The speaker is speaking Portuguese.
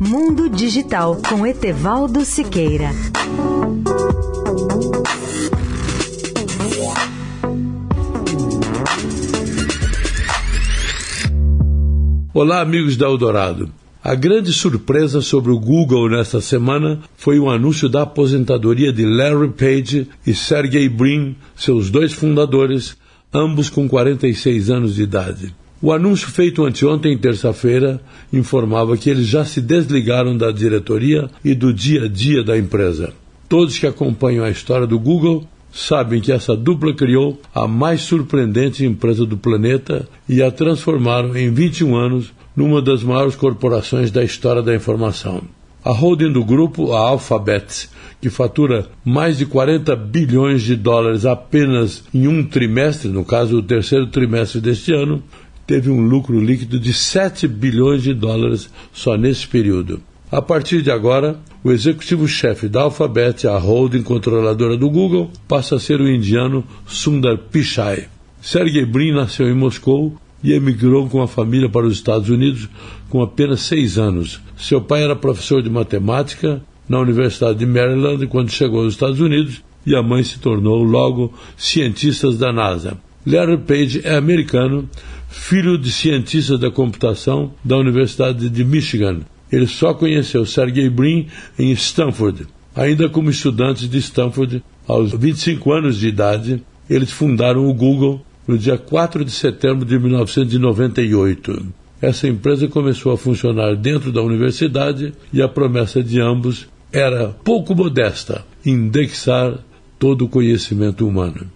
Mundo Digital com Etevaldo Siqueira. Olá, amigos da Eldorado. A grande surpresa sobre o Google nesta semana foi o anúncio da aposentadoria de Larry Page e Sergey Brin, seus dois fundadores, ambos com 46 anos de idade. O anúncio feito anteontem, terça-feira, informava que eles já se desligaram da diretoria e do dia a dia da empresa. Todos que acompanham a história do Google sabem que essa dupla criou a mais surpreendente empresa do planeta e a transformaram em 21 anos numa das maiores corporações da história da informação. A holding do grupo, a Alphabet, que fatura mais de 40 bilhões de dólares apenas em um trimestre, no caso o terceiro trimestre deste ano, teve um lucro líquido de 7 bilhões de dólares só nesse período. A partir de agora, o executivo-chefe da Alphabet, a holding controladora do Google, passa a ser o indiano Sundar Pichai. Sergey Brin nasceu em Moscou e emigrou com a família para os Estados Unidos com apenas seis anos. Seu pai era professor de matemática na Universidade de Maryland quando chegou aos Estados Unidos e a mãe se tornou logo cientista da NASA. Larry Page é americano, filho de cientista da computação da Universidade de Michigan. Ele só conheceu Sergey Brin em Stanford. Ainda como estudantes de Stanford, aos 25 anos de idade, eles fundaram o Google no dia 4 de setembro de 1998. Essa empresa começou a funcionar dentro da universidade e a promessa de ambos era pouco modesta: indexar todo o conhecimento humano.